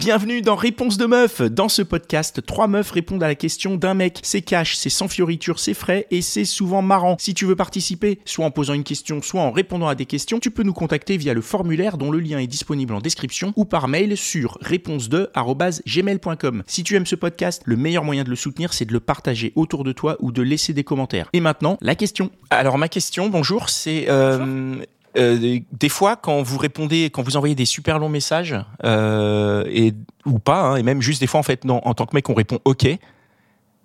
Bienvenue dans Réponse de meuf. Dans ce podcast, trois meufs répondent à la question d'un mec. C'est cash, c'est sans fioriture, c'est frais et c'est souvent marrant. Si tu veux participer, soit en posant une question, soit en répondant à des questions, tu peux nous contacter via le formulaire dont le lien est disponible en description ou par mail sur réponse2@gmail.com. Si tu aimes ce podcast, le meilleur moyen de le soutenir, c'est de le partager autour de toi ou de laisser des commentaires. Et maintenant, la question. Alors ma question, bonjour, c'est euh, euh, des fois, quand vous répondez, quand vous envoyez des super longs messages, euh, et ou pas, hein, et même juste des fois en fait, non, en tant que mec, on répond OK,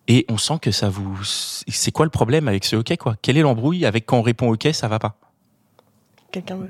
et on sent que ça vous, c'est quoi le problème avec ce OK quoi? Est l'embrouille avec quand on répond OK, ça va pas? Quelqu'un veut.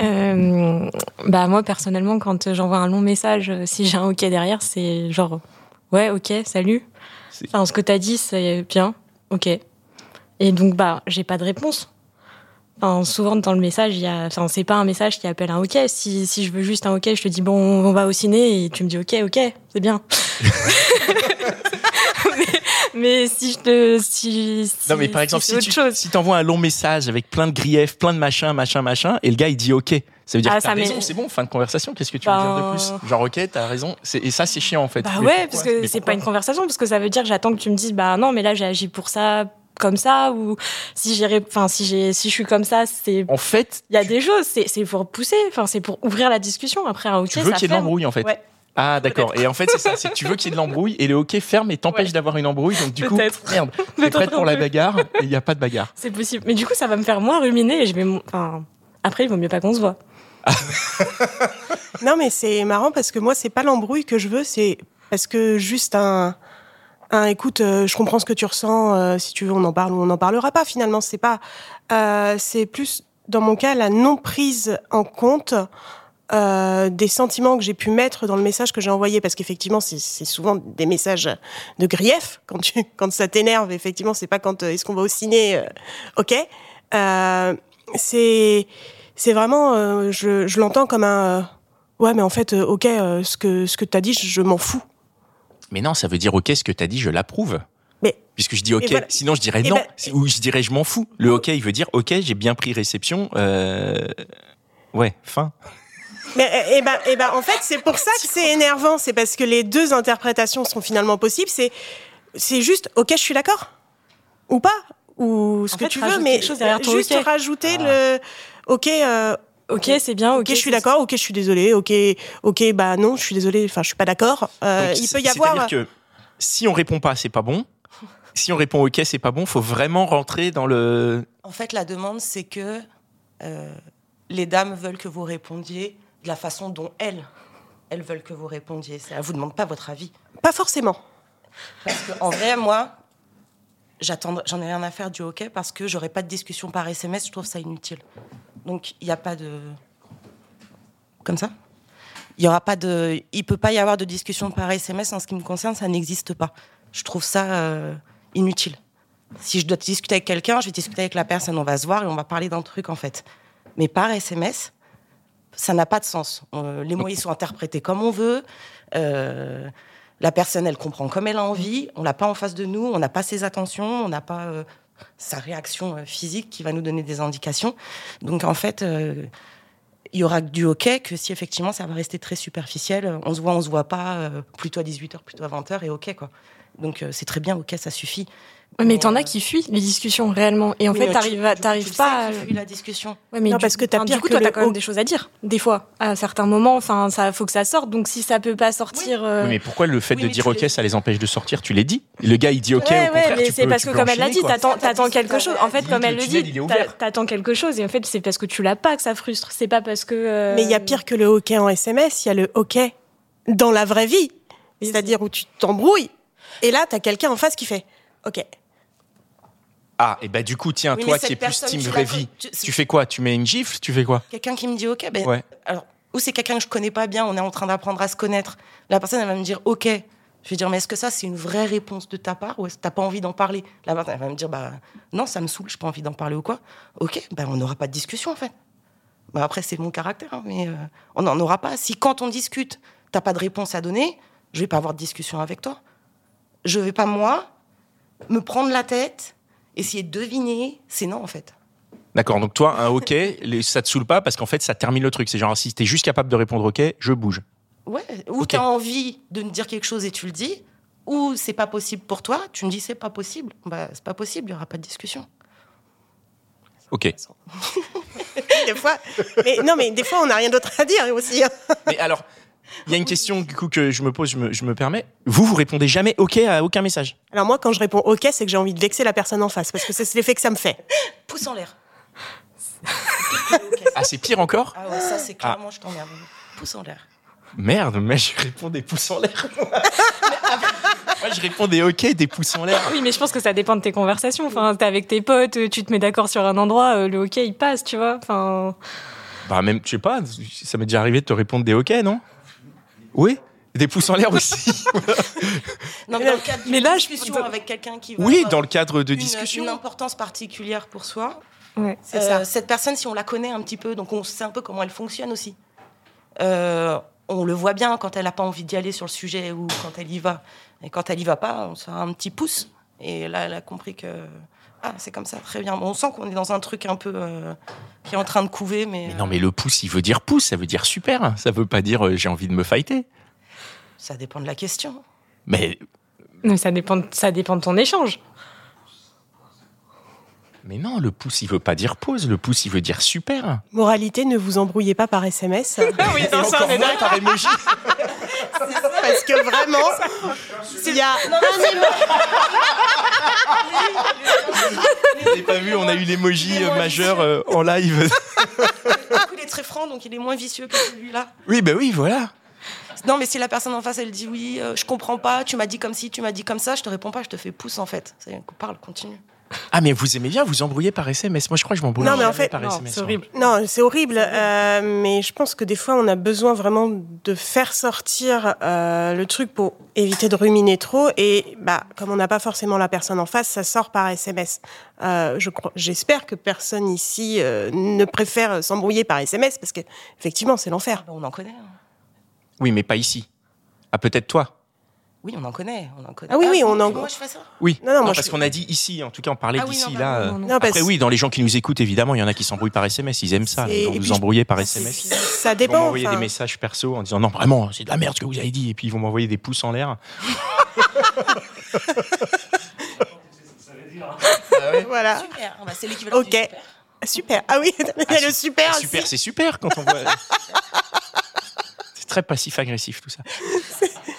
Bah moi personnellement quand j'envoie un long message, euh, si j'ai un OK derrière, c'est genre ouais OK salut. Enfin ce que t'as dit c'est bien OK. Et donc bah j'ai pas de réponse. Enfin, souvent dans le message il y a, enfin c'est pas un message qui appelle un OK. Si si je veux juste un OK, je te dis bon on va au ciné et tu me dis OK OK c'est bien. mais, mais si je te si, si Non mais par si exemple, si, autre tu si t'envoies un long message avec plein de griefs, plein de machin, machin, machin, et le gars il dit OK, ça veut dire Ah, que t'as raison, c'est bon, fin de conversation. Qu'est-ce que tu veux dire de Ben- plus? Genre OK, t'as raison. Et ça c'est chiant en fait. Bah Mais ouais, parce que c'est pas une conversation, parce que ça veut dire que j'attends que tu me dises, bah non, mais là j'ai agi pour ça, comme ça, ou si j'ai, enfin si j'ai, si je suis comme ça, c'est, En fait, il y a des choses, c'est, c'est pour pousser, enfin c'est pour ouvrir la discussion. Après un ok, tu veux ça qu'il y ait de l'embrouille en fait. Ouais, Ah d'accord. Et en fait c'est ça, c'est que tu veux qu'il y ait de l'embrouille et le OK ferme et t'empêche Ouais. d'avoir une embrouille. Donc du coup, merde, t'es prête pour la bagarre et il y a pas de bagarre. c'est possible. Mais du coup, ça va me faire moins ruminer et je vais, enfin après il vaut mieux pas qu'on se voit. Non, mais c'est marrant parce que moi, c'est pas l'embrouille que je veux, c'est parce que juste un, un écoute, euh, je comprends ce que tu ressens, euh, si tu veux, on en parle ou on n'en parlera pas finalement. C'est pas, euh, c'est plus dans mon cas la non prise en compte euh, des sentiments que j'ai pu mettre dans le message que j'ai envoyé, parce qu'effectivement, c'est souvent des messages de grief quand tu, quand ça t'énerve. Effectivement, c'est pas quand euh, est-ce qu'on va au ciné, euh, ok. C'est c'est vraiment, je, je l'entends comme un, ouais, mais en fait, ok, ce que ce que t'as dit, je, je m'en fous. Mais non, ça veut dire OK, ce que t'as dit, je l'approuve. Mais Puisque je dis OK, voilà. sinon je dirais non, ben- ou je dirais je m'en fous. Le OK, il veut dire OK, j'ai bien pris réception. Ouais, fin. Mais et ben, et ben, en fait, c'est pour ça que c'est énervant. C'est parce que les deux interprétations sont finalement possibles. C'est, c'est juste, ok, je suis d'accord, ou pas, ou ce En que fait, tu veux, mais juste rajouter le, ok, euh, Ok, c'est bien. Ok, je suis d'accord, ok, je suis désolé, ok, ok, bah non, je suis désolé, enfin, je suis pas d'accord. Euh, il peut y avoir. C'est-à-dire que si on répond pas, c'est pas bon. Si on répond OK, c'est pas bon. Faut vraiment rentrer dans le. En fait, la demande, c'est que euh, les dames veulent que vous répondiez de la façon dont elles, elles veulent que vous répondiez. Ça ne vous demande pas votre avis. Pas forcément. Parce qu'en vrai, moi, j'attends, j'en ai rien à faire du OK parce que j'aurai pas de discussion par SMS. Je trouve ça inutile. Donc, il n'y a pas de. Comme ça Il y aura pas de. Il peut pas y avoir de discussion par SMS en ce qui me concerne, ça n'existe pas. Je trouve ça euh, inutile. Si je dois discuter avec quelqu'un, je vais discuter avec la personne, on va se voir et on va parler d'un truc en fait. Mais par SMS, ça n'a pas de sens. Euh, les mots ils sont interprétés comme on veut. Euh, la personne, elle comprend comme elle a envie. On l'a pas en face de nous. On n'a pas ses attentions. On n'a pas euh, sa réaction euh, physique qui va nous donner des indications. Donc en fait, euh, il y aura du OK que si effectivement ça va rester très superficiel. euh, On se voit, on se voit pas. euh, plutôt à 18h, plutôt à 20h et OK quoi. Donc euh, c'est très bien. OK, ça suffit. Ouais, mais t'en euh, as qui fuient les discussions réellement. Et en oui, fait, t'arrives pas. à- sais fuit la discussion. Ouais, mais Non, du- parce que t'as enfin, pire du coup, que toi, t'as quand même des choses à dire. Des fois, à certains moments, enfin, ça faut que ça sorte. Donc, si ça peut pas sortir, euh, Oui, mais pourquoi le fait Oui, de dire OK, les- ça les empêche de sortir? Tu l'as dit. Le gars, il dit OK. ouais, au ouais, contraire, mais tu c'est peux- parce que comme elle l'a dit, t'attends, quelque chose. En fait, comme Le elle le dit, t'attends quelque chose. Et en fait, c'est parce que tu l'as pas que ça frustre. C'est pas parce que. euh, Mais il y a pire que le OK en SMS, il y a le OK dans la vraie vie. C'est-à-dire où tu t'embrouilles. Et là, t'as quelqu'un en face qui fait OK. Ah, et bah du coup, tiens, Oui, toi qui es plus team tu vraie vie, tu- tu fais quoi? Tu mets une gifle? Tu fais quoi? Quelqu'un qui me dit OK, ben, Ouais. alors, ou c'est quelqu'un que je connais pas bien, on est en train d'apprendre à se connaître. La personne, elle va me dire OK. Je vais dire, mais est-ce que ça, c'est une vraie réponse de ta part ou est-ce que t'as pas envie d'en parler? La personne, elle va me dire, bah non, ça me saoule, j'ai pas envie d'en parler ou quoi. OK, ben on n'aura pas de discussion en fait. Bah, après, c'est mon caractère, hein, mais euh, on n'en aura pas. Si quand on discute, t'as pas de réponse à donner, je vais pas avoir de discussion avec toi. Je vais pas, moi, me prendre la tête, essayer de deviner. C'est non, en fait. D'accord, donc toi, un OK, ça te saoule pas parce qu'en fait, ça termine le truc. C'est genre, si t'es juste capable de répondre OK, je bouge. Ouais, ou Ok. tu as envie de me dire quelque chose et tu le dis, ou c'est pas possible pour toi, tu me dis c'est pas possible. Bah, c'est pas possible, il y aura pas de discussion. OK. Des fois, mais non, mais des fois, on n'a rien d'autre à dire aussi. hein. Mais alors, il y a une question du coup que je me pose, je me, je me permets. Vous, vous répondez jamais OK à aucun message Alors moi, quand je réponds OK, c'est que j'ai envie de vexer la personne en face, parce que c'est l'effet que ça me fait. Pouce en l'air. Ah, c'est pire encore Ah ouais, ça c'est clairement, je t'emmerde. Pouce en l'air. Merde, mais je réponds des pouces en l'air. Moi, je réponds des OK, des pouces en l'air. Oui, mais je pense que ça dépend de tes conversations. Enfin, t'es avec tes potes, euh, tu te mets d'accord sur un endroit, euh, le OK il passe, tu vois. Enfin, Bah, même, je sais pas, ça m'est déjà arrivé de te répondre des OK, non? Oui Des pouces en l'air aussi Non, mais dans le cadre Mais d'une là, je- discussion avec quelqu'un qui va Oui, avoir dans le cadre de une, discussion. une importance particulière pour soi, ouais. Euh, ça. Cette personne, si on la connaît un petit peu, donc on sait un peu comment elle fonctionne aussi. Euh, on le voit bien quand elle n'a pas envie d'y aller sur le sujet ou quand elle y va. Et quand elle y va pas, on se fait un petit pouce. Et là, elle a compris que ah, c'est comme ça, très bien. On sent qu'on est dans un truc un peu euh, qui est en train de couver, mais, Mais non, mais le pouce, il veut dire pouce, ça veut dire super. Ça veut pas dire euh, j'ai envie de me fighter. ça dépend de la question. Mais, Mais ça dépend, de- ça dépend de ton échange. mais non, le pouce, il veut pas dire pause. Le pouce, il veut dire super. Moralité, ne vous embrouillez pas par SMS. oui, Et encore moins par emoji. parce que vraiment, il y a Vous avez pas vu, on a eu l'emoji euh, majeur euh, en live. Du coup, il est très franc, donc il est moins vicieux que celui-là. oui, bah oui, voilà. Non, mais si la personne en face, elle dit oui, euh, je comprends pas, tu m'as dit comme ci, tu m'as dit comme ça, je te réponds pas, je te fais pouce en fait. C'est- Parle, continue. Ah, mais vous aimez bien vous embrouiller par SMS. Moi, je crois que je m'embrouille Non, mais en fait, par non, SMS. c'est moi. horrible. Non, c'est horrible, euh, mais je pense que des fois, on a besoin vraiment de faire sortir euh, le truc pour éviter de ruminer trop. Et bah, comme on n'a pas forcément la personne en face, ça sort par SMS. Euh, je crois, j'espère que personne ici euh, ne préfère s'embrouiller par SMS parce que effectivement, c'est l'enfer. On en connaît. hein. Oui, mais pas ici. Ah, peut-être toi. Oui, on en connaît. On en connaît. Ah oui, oui, on en- Moi, je fais ça? Oui. Non, non, moi, parce je- qu'on a dit ici. En tout cas, on parlait Ah oui, d'ici non, là. euh, non, non. Non, Après, parce- oui, dans les gens qui nous écoutent, évidemment, il y en a qui s'embrouillent par SMS. Ils aiment ça. Vont et nous puis, embrouiller par SMS. Ça Ils vont dépend. m'envoyer enfin. des messages perso en disant non, vraiment, c'est de la merde ce que vous avez dit. Et puis ils vont m'envoyer des pouces en l'air. Voilà. Super. Ah bah, c'est l'équivalent Ok. du super. Super. Ah oui, il y a le super. Super, c'est super quand on voit. c'est très passif-agressif tout ça.